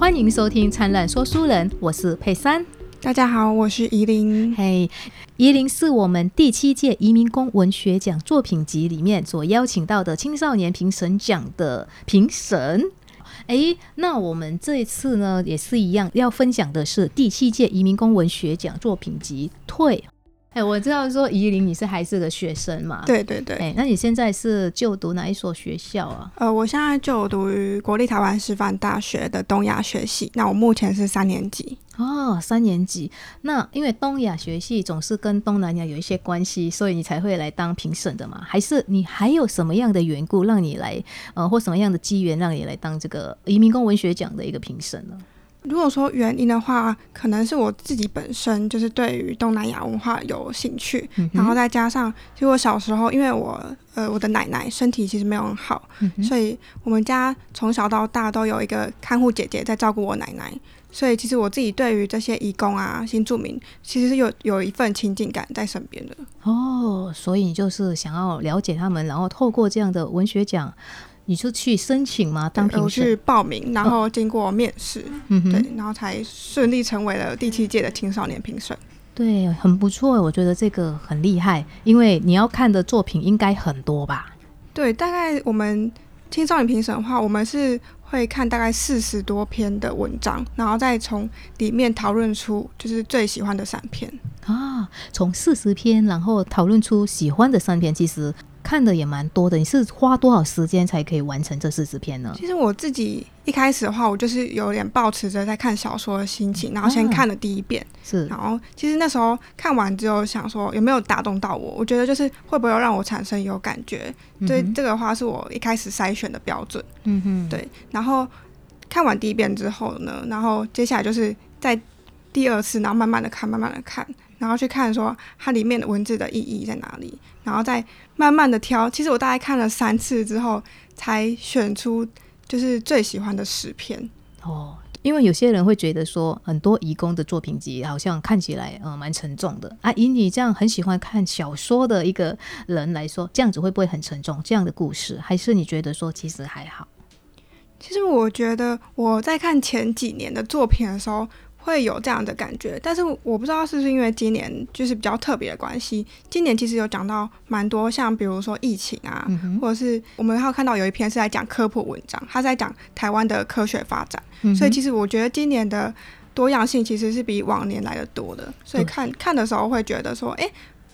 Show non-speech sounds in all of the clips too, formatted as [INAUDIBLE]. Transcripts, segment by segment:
欢迎收听《灿烂说书人》，我是佩珊。大家好，我是怡琳。嘿，怡琳是我们第七届移民工文学奖作品集里面所邀请到的青少年评审奖的评审。哎，那我们这一次呢，也是一样，要分享的是第七届移民工文学奖作品集《退》。哎，我知道说怡琳你是还是个学生嘛？对对对。哎，那你现在是就读哪一所学校啊？呃，我现在就读于国立台湾师范大学的东亚学系。那我目前是三年级。哦，三年级。那因为东亚学系总是跟东南亚有一些关系，所以你才会来当评审的嘛？还是你还有什么样的缘故让你来？呃，或什么样的机缘让你来当这个移民工文学奖的一个评审呢？如果说原因的话，可能是我自己本身就是对于东南亚文化有兴趣，然后再加上，其实我小时候因为我呃我的奶奶身体其实没有很好，所以我们家从小到大都有一个看护姐姐在照顾我奶奶，所以其实我自己对于这些义工啊新住民，其实是有有一份亲近感在身边的。哦，所以你就是想要了解他们，然后透过这样的文学奖。你就去申请吗？当评审？去报名，然后经过面试，对，然后才顺利成为了第七届的青少年评审。对，很不错，我觉得这个很厉害，因为你要看的作品应该很多吧？对，大概我们青少年评审的话，我们是会看大概四十多篇的文章，然后再从里面讨论出就是最喜欢的三篇啊，从四十篇，然后讨论出喜欢的三篇，其实。看的也蛮多的，你是花多少时间才可以完成这四十篇呢？其实我自己一开始的话，我就是有点抱持着在看小说的心情，然后先看了第一遍，是，然后其实那时候看完之后想说有没有打动到我，我觉得就是会不会让我产生有感觉，对这个话是我一开始筛选的标准，嗯哼，对，然后看完第一遍之后呢，然后接下来就是在第二次，然后慢慢的看，慢慢的看。然后去看说它里面的文字的意义在哪里，然后再慢慢的挑。其实我大概看了三次之后，才选出就是最喜欢的十篇。哦，因为有些人会觉得说，很多义工的作品集好像看起来嗯蛮沉重的啊。以你这样很喜欢看小说的一个人来说，这样子会不会很沉重？这样的故事，还是你觉得说其实还好？其实我觉得我在看前几年的作品的时候。会有这样的感觉，但是我不知道是不是因为今年就是比较特别的关系。今年其实有讲到蛮多，像比如说疫情啊，或者是我们还有看到有一篇是在讲科普文章，他在讲台湾的科学发展。所以其实我觉得今年的多样性其实是比往年来的多的。所以看看的时候会觉得说，哎，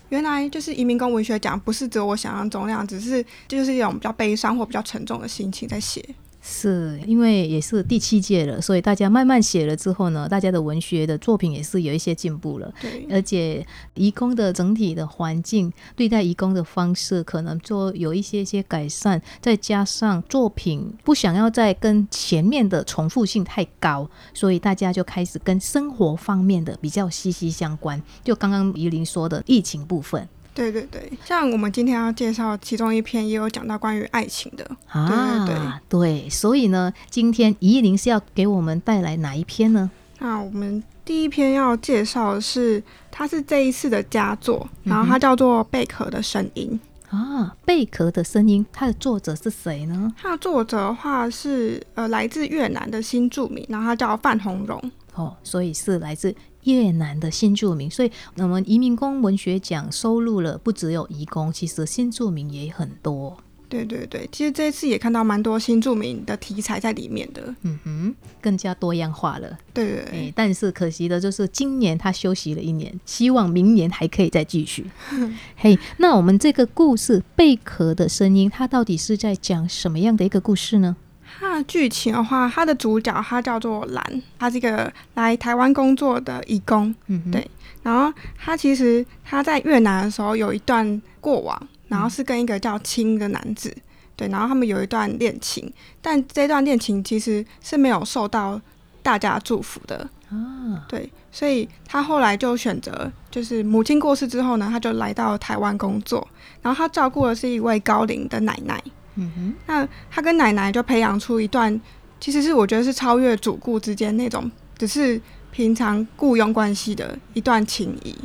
原来就是移民工文学奖不是只有我想象中那样，只是就是一种比较悲伤或比较沉重的心情在写。是因为也是第七届了，所以大家慢慢写了之后呢，大家的文学的作品也是有一些进步了。对，而且移工的整体的环境，对待移工的方式，可能做有一些些改善，再加上作品不想要再跟前面的重复性太高，所以大家就开始跟生活方面的比较息息相关。就刚刚怡琳说的疫情部分。对对对，像我们今天要介绍其中一篇，也有讲到关于爱情的啊，对对对，所以呢，今天怡琳是要给我们带来哪一篇呢？那我们第一篇要介绍的是，它是这一次的佳作，然后它叫做《贝壳的声音》啊，《贝壳的声音》，它的作者是谁呢？它的作者的话是呃来自越南的新著名，然后他叫范红荣哦，所以是来自。越南的新住民，所以我们移民工文学奖收录了不只有移工，其实新住民也很多。对对对，其实这次也看到蛮多新著名的题材在里面的。嗯哼，更加多样化了。对对对，但是可惜的就是今年他休息了一年，希望明年还可以再继续。[LAUGHS] 嘿，那我们这个故事《贝壳的声音》，它到底是在讲什么样的一个故事呢？它的剧情的话，它的主角他叫做兰，他是一个来台湾工作的义工，嗯，对。然后他其实他在越南的时候有一段过往，然后是跟一个叫青的男子，对。然后他们有一段恋情，但这段恋情其实是没有受到大家祝福的啊，对。所以他后来就选择，就是母亲过世之后呢，他就来到台湾工作，然后他照顾的是一位高龄的奶奶。嗯哼，那他跟奶奶就培养出一段，其实是我觉得是超越主顾之间那种，只是平常雇佣关系的一段情谊。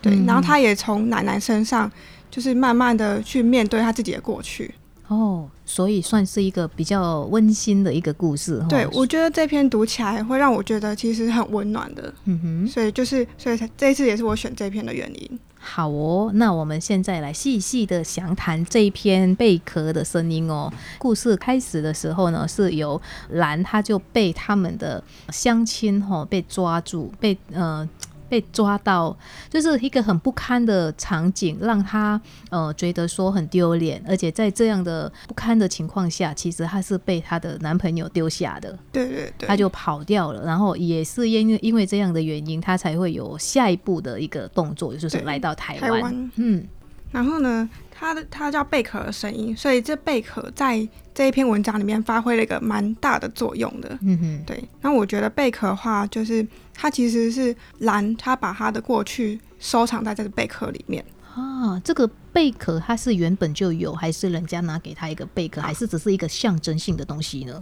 对，然后他也从奶奶身上，就是慢慢的去面对他自己的过去。哦，所以算是一个比较温馨的一个故事。对，我觉得这篇读起来会让我觉得其实很温暖的。嗯哼，所以就是所以这一次也是我选这篇的原因。好哦，那我们现在来细细的详谈这一篇贝壳的声音哦。故事开始的时候呢，是由兰他就被他们的乡亲哈被抓住，被呃。被抓到，就是一个很不堪的场景，让他呃觉得说很丢脸，而且在这样的不堪的情况下，其实她是被她的男朋友丢下的，对对对，她就跑掉了，然后也是因为因为这样的原因，她才会有下一步的一个动作，就是来到台湾，嗯。然后呢，它的它叫贝壳的声音，所以这贝壳在这一篇文章里面发挥了一个蛮大的作用的。嗯哼，对。那我觉得贝壳的话，就是它其实是蓝，它把它的过去收藏在这个贝壳里面。啊，这个贝壳它是原本就有，还是人家拿给他一个贝壳，还是只是一个象征性的东西呢？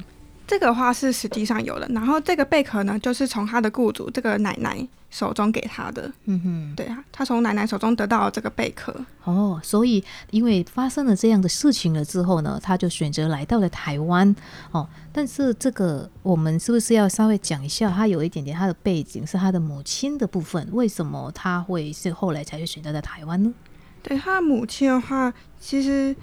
这个话是实际上有的，然后这个贝壳呢，就是从他的雇主这个奶奶手中给他的。嗯哼，对啊，他从奶奶手中得到了这个贝壳。哦，所以因为发生了这样的事情了之后呢，他就选择来到了台湾。哦，但是这个我们是不是要稍微讲一下？他有一点点他的背景是他的母亲的部分，为什么他会是后来才会选择在台湾呢？对他母亲的话，其实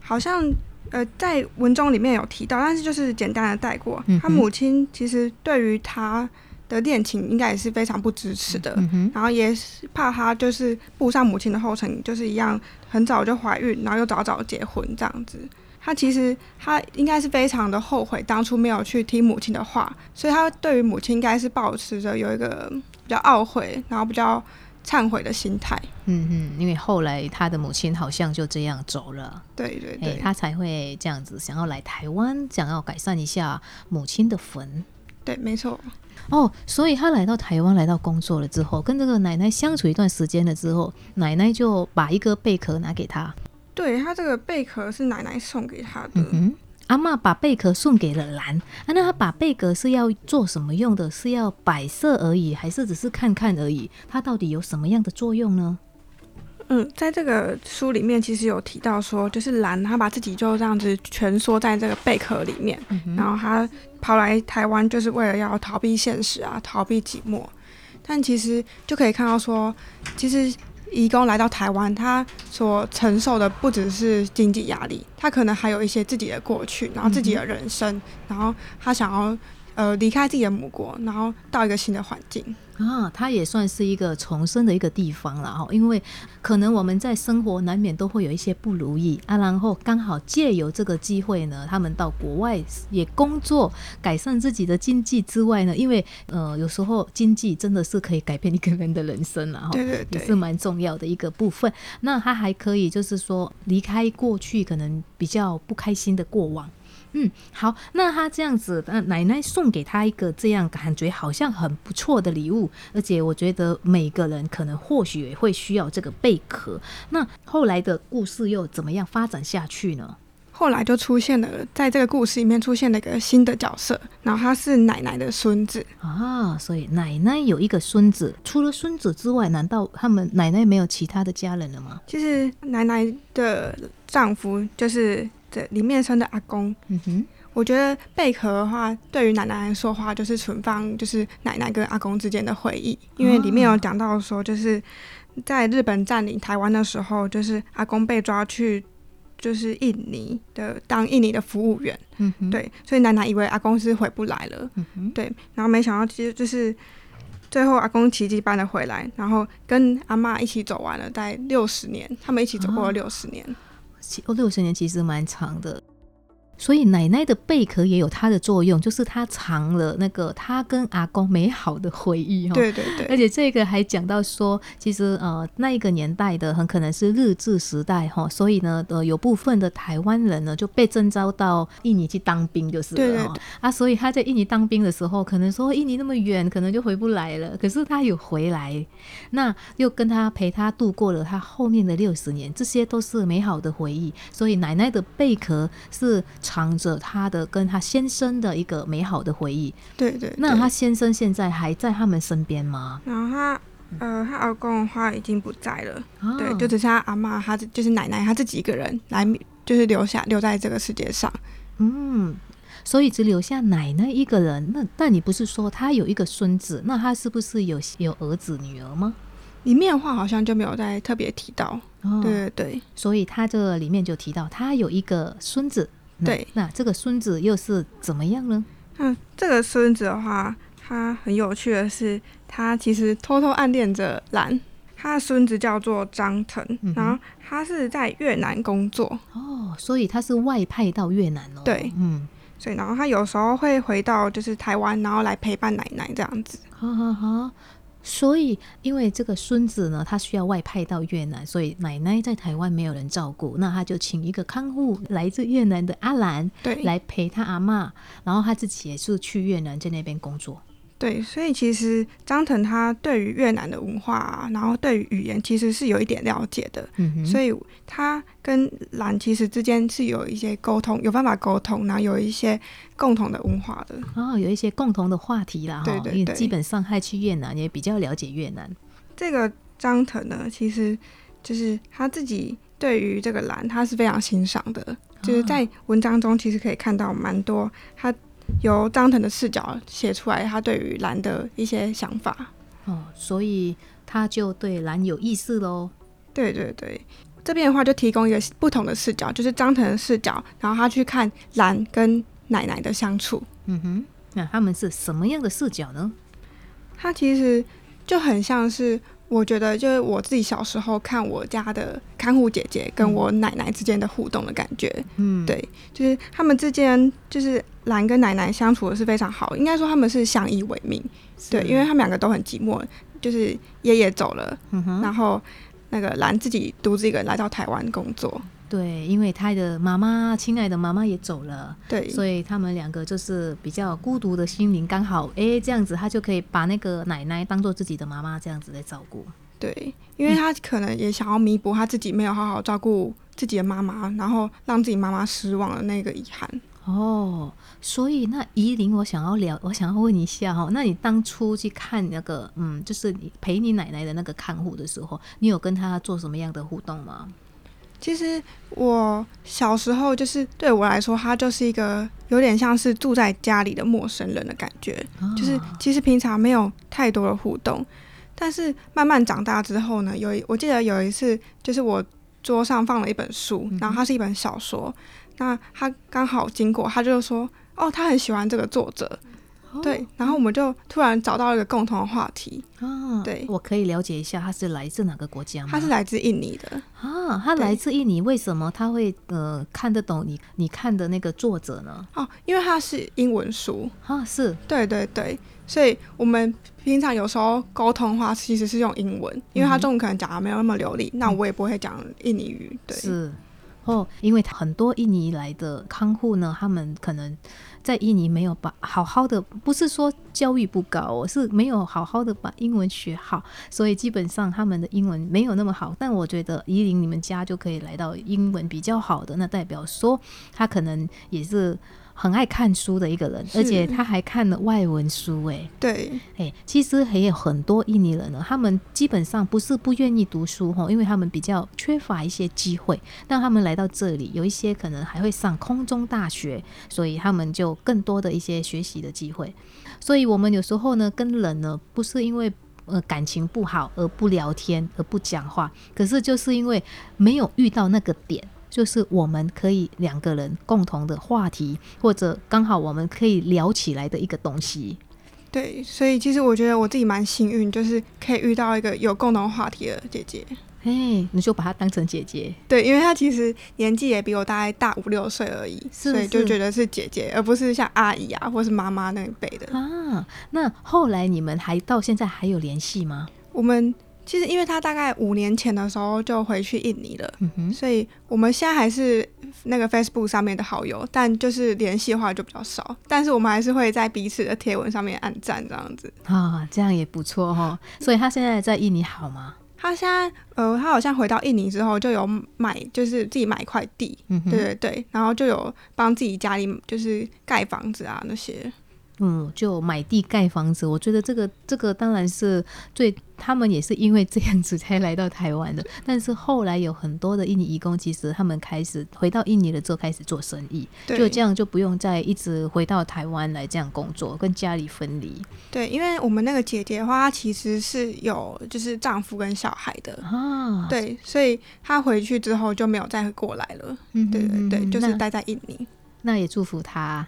好像。呃，在文中里面有提到，但是就是简单的带过。他母亲其实对于他的恋情应该也是非常不支持的，然后也是怕他就是步上母亲的后尘，就是一样很早就怀孕，然后又早早结婚这样子。他其实他应该是非常的后悔当初没有去听母亲的话，所以他对于母亲应该是保持着有一个比较懊悔，然后比较。忏悔的心态，嗯嗯，因为后来他的母亲好像就这样走了，对对对，他才会这样子想要来台湾，想要改善一下母亲的坟，对，没错。哦，所以他来到台湾，来到工作了之后，跟这个奶奶相处一段时间了之后，奶奶就把一个贝壳拿给他，对他这个贝壳是奶奶送给他的。嗯阿妈把贝壳送给了兰，啊，那他把贝壳是要做什么用的？是要摆设而已，还是只是看看而已？它到底有什么样的作用呢？嗯，在这个书里面其实有提到说，就是兰他把自己就这样子蜷缩在这个贝壳里面，然后他跑来台湾就是为了要逃避现实啊，逃避寂寞。但其实就可以看到说，其实。义工来到台湾，他所承受的不只是经济压力，他可能还有一些自己的过去，然后自己的人生，然后他想要呃离开自己的母国，然后到一个新的环境。啊，它也算是一个重生的一个地方了哈，因为可能我们在生活难免都会有一些不如意啊，然后刚好借由这个机会呢，他们到国外也工作，改善自己的经济之外呢，因为呃有时候经济真的是可以改变一个人的人生了哈，对对对，也是蛮重要的一个部分。那他还可以就是说离开过去可能比较不开心的过往。嗯，好，那他这样子，那奶奶送给他一个这样感觉好像很不错的礼物，而且我觉得每个人可能或许也会需要这个贝壳。那后来的故事又怎么样发展下去呢？后来就出现了，在这个故事里面出现了一个新的角色，然后他是奶奶的孙子啊，所以奶奶有一个孙子，除了孙子之外，难道他们奶奶没有其他的家人了吗？其实奶奶的丈夫就是。对，里面生的阿公，嗯哼，我觉得贝壳的话，对于奶奶来说话，就是存放就是奶奶跟阿公之间的回忆，因为里面有讲到说，就是在日本占领台湾的时候，就是阿公被抓去就是印尼的当印尼的服务员，嗯哼，对，所以奶奶以为阿公是回不来了，嗯哼，对，然后没想到其实就是最后阿公奇迹般的回来，然后跟阿妈一起走完了在六十年，他们一起走过了六十年。哦，哦六十年其实蛮长的。所以奶奶的贝壳也有它的作用，就是它藏了那个她跟阿公美好的回忆哈。对对对。而且这个还讲到说，其实呃那一个年代的很可能是日治时代哈，所以呢呃有部分的台湾人呢就被征召到印尼去当兵就是了啊。所以他在印尼当兵的时候，可能说印尼那么远，可能就回不来了。可是他有回来，那又跟他陪他度过了他后面的六十年，这些都是美好的回忆。所以奶奶的贝壳是。藏着他的跟他先生的一个美好的回忆。对对。那他先生现在还在他们身边吗？然后他呃，他老公的话已经不在了。对，就只剩他阿妈，他就是奶奶，他自己一个人来，就是留下留在这个世界上。嗯，所以只留下奶奶一个人。那但你不是说他有一个孙子？那他是不是有有儿子女儿吗？里面的话好像就没有再特别提到。哦，对对对。所以他这里面就提到他有一个孙子。对，那这个孙子又是怎么样呢？嗯，这个孙子的话，他很有趣的是，他其实偷偷暗恋着兰。他的孙子叫做张腾，然后他是在越南工作。哦，所以他是外派到越南哦。对，嗯，所以然后他有时候会回到就是台湾，然后来陪伴奶奶这样子。好好好。所以，因为这个孙子呢，他需要外派到越南，所以奶奶在台湾没有人照顾，那他就请一个看护来自越南的阿兰，对，来陪他阿妈，然后他自己也是去越南在那边工作。对，所以其实张腾他对于越南的文化啊，然后对于语言其实是有一点了解的，嗯所以他跟兰其实之间是有一些沟通，有办法沟通，然后有一些共同的文化的，哦，有一些共同的话题啦，对对对，基本上还去越南也比较了解越南。这个张腾呢，其实就是他自己对于这个兰，他是非常欣赏的，就是在文章中其实可以看到蛮多他。由张腾的视角写出来，他对于蓝的一些想法哦，所以他就对蓝有意思喽。对对对，这边的话就提供一个不同的视角，就是张腾的视角，然后他去看蓝跟奶奶的相处。嗯哼，那他们是什么样的视角呢？他其实就很像是。我觉得就是我自己小时候看我家的看护姐姐跟我奶奶之间的互动的感觉，嗯，对，就是他们之间就是兰跟奶奶相处的是非常好，应该说他们是相依为命，对，因为他们两个都很寂寞，就是爷爷走了，然后那个兰自己独自一个人来到台湾工作。对，因为他的妈妈，亲爱的妈妈也走了，对，所以他们两个就是比较孤独的心灵，刚好哎这样子，他就可以把那个奶奶当做自己的妈妈这样子来照顾。对，因为他可能也想要弥补他自己没有好好照顾自己的妈妈，然后让自己妈妈失望的那个遗憾。哦，所以那怡琳，我想要聊，我想要问一下哈，那你当初去看那个，嗯，就是你陪你奶奶的那个看护的时候，你有跟他做什么样的互动吗？其实我小时候就是对我来说，他就是一个有点像是住在家里的陌生人的感觉，就是其实平常没有太多的互动，但是慢慢长大之后呢，有我记得有一次，就是我桌上放了一本书，然后它是一本小说，那他刚好经过，他就说：“哦，他很喜欢这个作者。”对，然后我们就突然找到一个共同的话题啊！对，我可以了解一下他是来自哪个国家吗？他是来自印尼的啊！他来自印尼，为什么他会呃看得懂你你看的那个作者呢？哦，因为他是英文书啊！是对对对，所以我们平常有时候沟通话其实是用英文，因为他中文可能讲的没有那么流利，那我也不会讲印尼语。对，是哦，因为很多印尼来的看护呢，他们可能。在印尼没有把好好的，不是说教育不高，我是没有好好的把英文学好，所以基本上他们的英文没有那么好。但我觉得依琳你们家就可以来到英文比较好的，那代表说他可能也是。很爱看书的一个人，而且他还看了外文书，哎，对，哎，其实还有很多印尼人呢，他们基本上不是不愿意读书哈，因为他们比较缺乏一些机会，但他们来到这里，有一些可能还会上空中大学，所以他们就更多的一些学习的机会。所以我们有时候呢，跟人呢，不是因为呃感情不好而不聊天而不讲话，可是就是因为没有遇到那个点。就是我们可以两个人共同的话题，或者刚好我们可以聊起来的一个东西。对，所以其实我觉得我自己蛮幸运，就是可以遇到一个有共同话题的姐姐。哎，你就把她当成姐姐。对，因为她其实年纪也比我大概大五六岁而已，所以就觉得是姐姐，而不是像阿姨啊或是妈妈那一辈的啊。那后来你们还到现在还有联系吗？我们。其实，因为他大概五年前的时候就回去印尼了，所以我们现在还是那个 Facebook 上面的好友，但就是联系的话就比较少。但是我们还是会在彼此的贴文上面按赞这样子啊，这样也不错哈。所以他现在在印尼好吗？他现在呃，他好像回到印尼之后就有买，就是自己买一块地，对对对，然后就有帮自己家里就是盖房子啊那些。嗯，就买地盖房子。我觉得这个这个当然是最，他们也是因为这样子才来到台湾的。[LAUGHS] 但是后来有很多的印尼移工，其实他们开始回到印尼了之后开始做生意，就这样就不用再一直回到台湾来这样工作，跟家里分离。对，因为我们那个姐姐的话，她其实是有就是丈夫跟小孩的啊，对，所以她回去之后就没有再过来了。嗯，对对对，就是待在印尼。那也祝福他。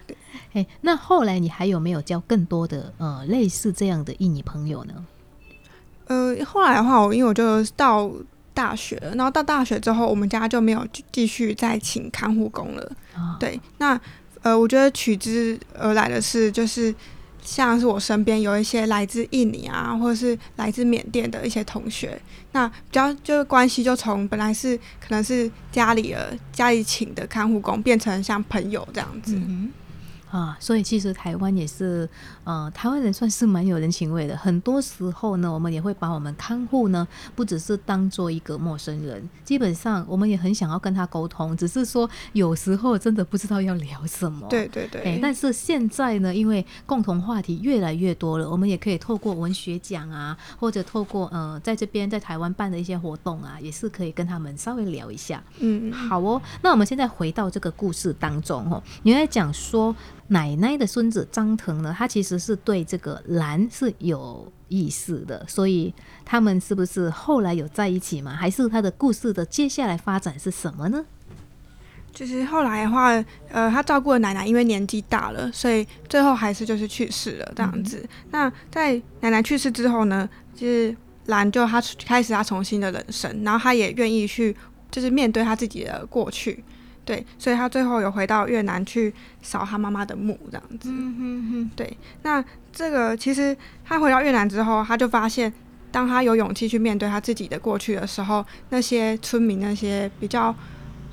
哎，那后来你还有没有交更多的呃类似这样的印尼朋友呢？呃，后来的话，我因为我就到大学，然后到大学之后，我们家就没有继续再请看护工了。对，那呃，我觉得取之而来的是就是。像是我身边有一些来自印尼啊，或者是来自缅甸的一些同学，那比较就是关系就从本来是可能是家里的家里请的看护工，变成像朋友这样子。啊，所以其实台湾也是，呃，台湾人算是蛮有人情味的。很多时候呢，我们也会把我们看护呢，不只是当做一个陌生人，基本上我们也很想要跟他沟通，只是说有时候真的不知道要聊什么。对对对。但是现在呢，因为共同话题越来越多了，我们也可以透过文学奖啊，或者透过呃，在这边在台湾办的一些活动啊，也是可以跟他们稍微聊一下。嗯，好哦。那我们现在回到这个故事当中哦，你在讲说。奶奶的孙子张腾呢，他其实是对这个兰是有意思的，所以他们是不是后来有在一起嘛？还是他的故事的接下来发展是什么呢？就是后来的话，呃，他照顾的奶奶因为年纪大了，所以最后还是就是去世了这样子。那在奶奶去世之后呢，就是兰就他开始他重新的人生，然后他也愿意去就是面对他自己的过去。对，所以他最后有回到越南去扫他妈妈的墓，这样子。嗯哼哼。对，那这个其实他回到越南之后，他就发现，当他有勇气去面对他自己的过去的时候，那些村民那些比较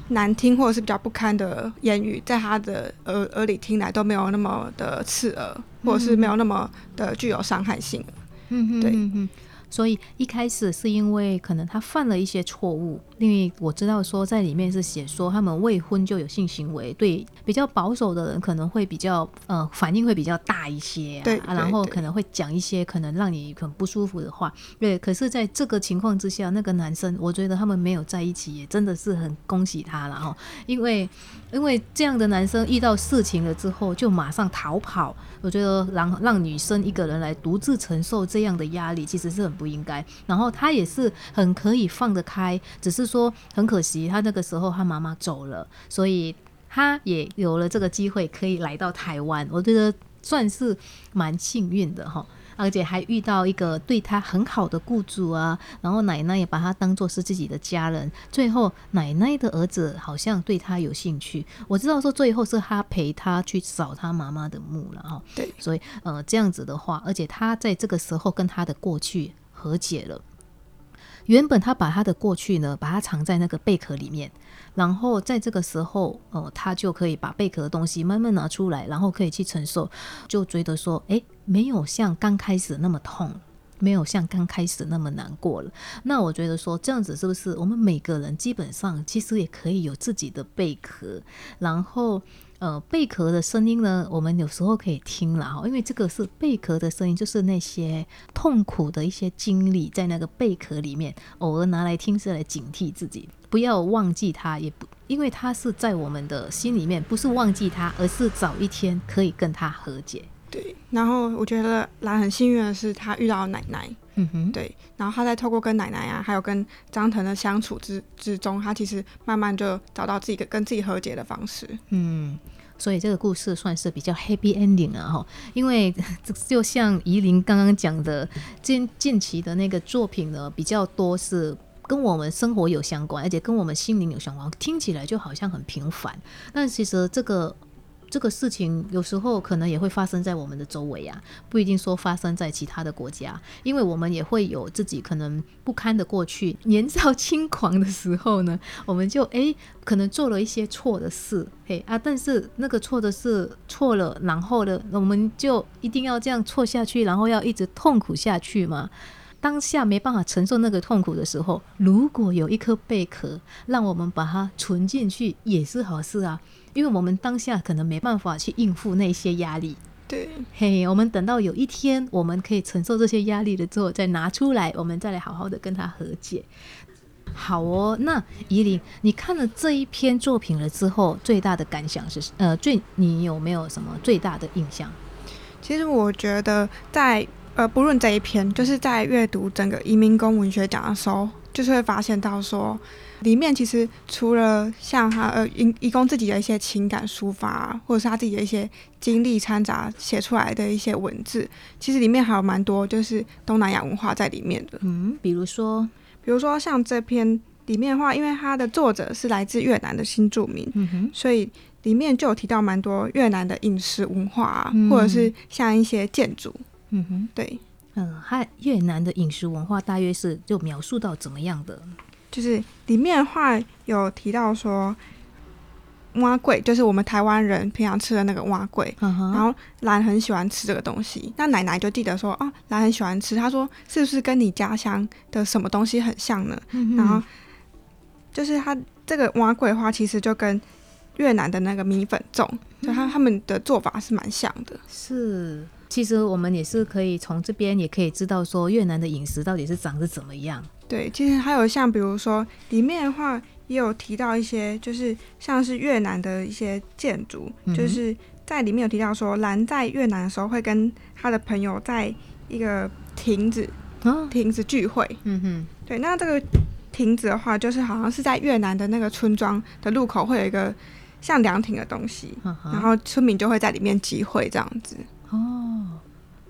难听或者是比较不堪的言语，在他的耳耳里听来都没有那么的刺耳，或者是没有那么的具有伤害性。嗯哼。对。所以一开始是因为可能他犯了一些错误，因为我知道说在里面是写说他们未婚就有性行为，对比较保守的人可能会比较呃反应会比较大一些，对，然后可能会讲一些可能让你很不舒服的话，对。可是在这个情况之下，那个男生我觉得他们没有在一起，也真的是很恭喜他了哈，因为因为这样的男生遇到事情了之后就马上逃跑，我觉得让让女生一个人来独自承受这样的压力，其实是很。不应该，然后他也是很可以放得开，只是说很可惜，他那个时候他妈妈走了，所以他也有了这个机会可以来到台湾，我觉得算是蛮幸运的哈。而且还遇到一个对他很好的雇主啊，然后奶奶也把他当做是自己的家人。最后奶奶的儿子好像对他有兴趣，我知道说最后是他陪他去扫他妈妈的墓了哈。对，所以呃这样子的话，而且他在这个时候跟他的过去。和解了。原本他把他的过去呢，把它藏在那个贝壳里面，然后在这个时候，呃，他就可以把贝壳的东西慢慢拿出来，然后可以去承受，就觉得说，哎，没有像刚开始那么痛，没有像刚开始那么难过了。那我觉得说，这样子是不是我们每个人基本上其实也可以有自己的贝壳，然后。呃，贝壳的声音呢，我们有时候可以听了哈，因为这个是贝壳的声音，就是那些痛苦的一些经历在那个贝壳里面，偶尔拿来听是来警惕自己，不要忘记它，也不因为它是在我们的心里面，不是忘记它，而是早一天可以跟它和解。对，然后我觉得兰很幸运的是，他遇到奶奶，嗯哼，对，然后他在透过跟奶奶啊，还有跟张腾的相处之之中，他其实慢慢就找到自己跟跟自己和解的方式。嗯，所以这个故事算是比较 happy ending 了哈，因为 [LAUGHS] 就像怡琳刚刚讲的，近近期的那个作品呢，比较多是跟我们生活有相关，而且跟我们心灵有相关，听起来就好像很平凡，但其实这个。这个事情有时候可能也会发生在我们的周围啊，不一定说发生在其他的国家，因为我们也会有自己可能不堪的过去。年少轻狂的时候呢，[LAUGHS] 我们就诶可能做了一些错的事，嘿啊，但是那个错的事错了，然后呢，我们就一定要这样错下去，然后要一直痛苦下去吗？当下没办法承受那个痛苦的时候，如果有一颗贝壳，让我们把它存进去，也是好事啊。因为我们当下可能没办法去应付那些压力，对，嘿，我们等到有一天我们可以承受这些压力了之后，再拿出来，我们再来好好的跟他和解。好哦，那怡琳，你看了这一篇作品了之后，最大的感想是呃，最你有没有什么最大的印象？其实我觉得在呃，不论这一篇，就是在阅读整个移民工文学奖的时候，就是会发现到说。里面其实除了像他呃，义义工自己的一些情感抒发，或者是他自己的一些经历掺杂写出来的一些文字，其实里面还有蛮多就是东南亚文化在里面的。嗯，比如说，比如说像这篇里面的话，因为它的作者是来自越南的新住民，嗯哼，所以里面就有提到蛮多越南的饮食文化啊，或者是像一些建筑。嗯哼，对，嗯，还越南的饮食文化大约是就描述到怎么样的？就是里面的话有提到说，蛙桂就是我们台湾人平常吃的那个蛙桂，然后兰很喜欢吃这个东西。那奶奶就记得说，哦，兰很喜欢吃。她说，是不是跟你家乡的什么东西很像呢？然后就是他这个蛙桂的话，其实就跟越南的那个米粉粽，就他他们的做法是蛮像的。是，其实我们也是可以从这边也可以知道说，越南的饮食到底是长得怎么样。对，其实还有像比如说里面的话，也有提到一些，就是像是越南的一些建筑，就是在里面有提到说，兰在越南的时候会跟他的朋友在一个亭子，亭子聚会。嗯哼，对，那这个亭子的话，就是好像是在越南的那个村庄的路口会有一个像凉亭的东西，然后村民就会在里面集会这样子。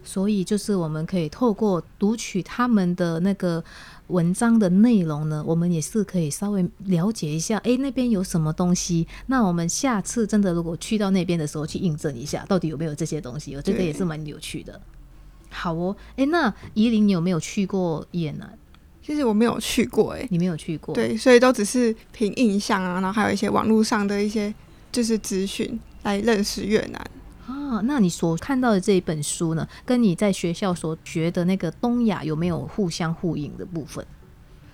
哦，所以就是我们可以透过读取他们的那个。文章的内容呢，我们也是可以稍微了解一下。哎，那边有什么东西？那我们下次真的如果去到那边的时候，去印证一下，到底有没有这些东西？我觉得也是蛮有趣的。好哦，哎，那夷陵，你有没有去过越南？其实我没有去过，哎，你没有去过，对，所以都只是凭印象啊，然后还有一些网络上的一些就是资讯来认识越南。啊，那你所看到的这一本书呢，跟你在学校所学的那个东亚有没有互相呼应的部分？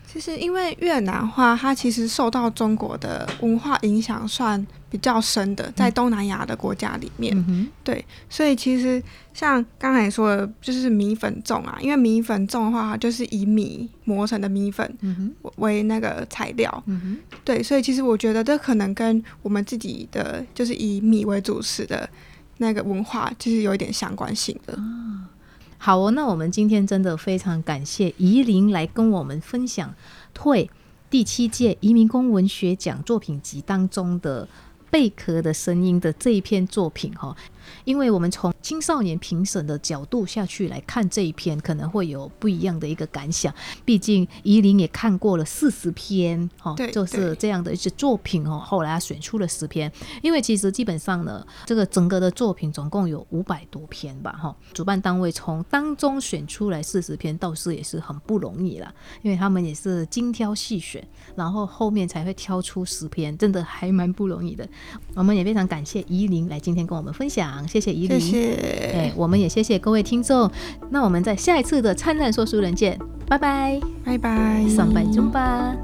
其实，因为越南话它其实受到中国的文化影响算比较深的，在东南亚的国家里面，对，所以其实像刚才说的，就是米粉粽啊，因为米粉粽的话，就是以米磨成的米粉为那个材料，嗯对，所以其实我觉得这可能跟我们自己的就是以米为主食的。那个文化就是有一点相关性的。好哦，那我们今天真的非常感谢怡琳来跟我们分享《退第七届移民工文学奖作品集》当中的贝壳的声音的这一篇作品哈。因为我们从青少年评审的角度下去来看这一篇，可能会有不一样的一个感想。毕竟怡琳也看过了四十篇，哈，就是这样的一些作品哦。后来他选出了十篇，因为其实基本上呢，这个整个的作品总共有五百多篇吧，哈。主办单位从当中选出来四十篇，倒是也是很不容易啦，因为他们也是精挑细选，然后后面才会挑出十篇，真的还蛮不容易的。我们也非常感谢怡琳来今天跟我们分享。谢谢怡琳，谢谢。哎，我们也谢谢各位听众。那我们在下一次的灿烂说书人见，拜拜，拜拜，上班中吧。